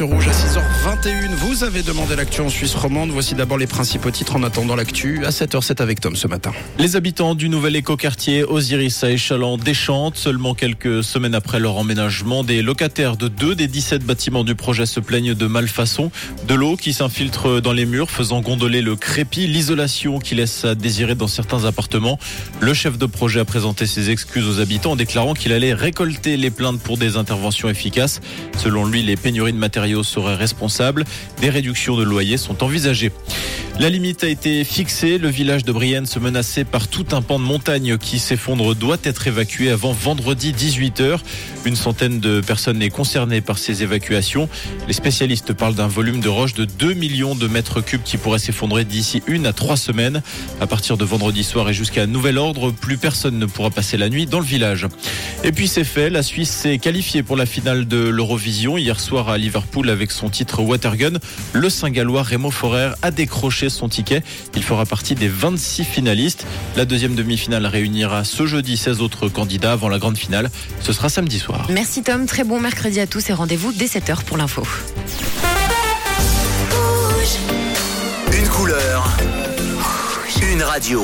Rouge à 6h21. Vous avez demandé l'actu en Suisse romande. Voici d'abord les principaux titres en attendant l'actu. À 7h07 avec Tom ce matin. Les habitants du nouvel écoquartier Osiris à Échalant déchantent. Seulement quelques semaines après leur emménagement, des locataires de deux des 17 bâtiments du projet se plaignent de malfaçon. De l'eau qui s'infiltre dans les murs, faisant gondoler le crépi, l'isolation qui laisse à désirer dans certains appartements. Le chef de projet a présenté ses excuses aux habitants en déclarant qu'il allait récolter les plaintes pour des interventions efficaces. Selon lui, les pénuries de seraient responsables. Des réductions de loyers sont envisagées. La limite a été fixée. Le village de Brienne se menacé par tout un pan de montagne qui s'effondre doit être évacué avant vendredi 18h. Une centaine de personnes est concernée par ces évacuations. Les spécialistes parlent d'un volume de roche de 2 millions de mètres cubes qui pourrait s'effondrer d'ici une à trois semaines. À partir de vendredi soir et jusqu'à nouvel ordre, plus personne ne pourra passer la nuit dans le village. Et puis c'est fait, la Suisse s'est qualifiée pour la finale de l'Eurovision hier soir à Liverpool avec son titre Watergun. Le Saint-Gallois Raymond Forer a décroché son ticket. Il fera partie des 26 finalistes. La deuxième demi-finale réunira ce jeudi 16 autres candidats avant la grande finale. Ce sera samedi soir. Merci Tom, très bon mercredi à tous et rendez-vous dès 7h pour l'info. Une couleur. Une radio.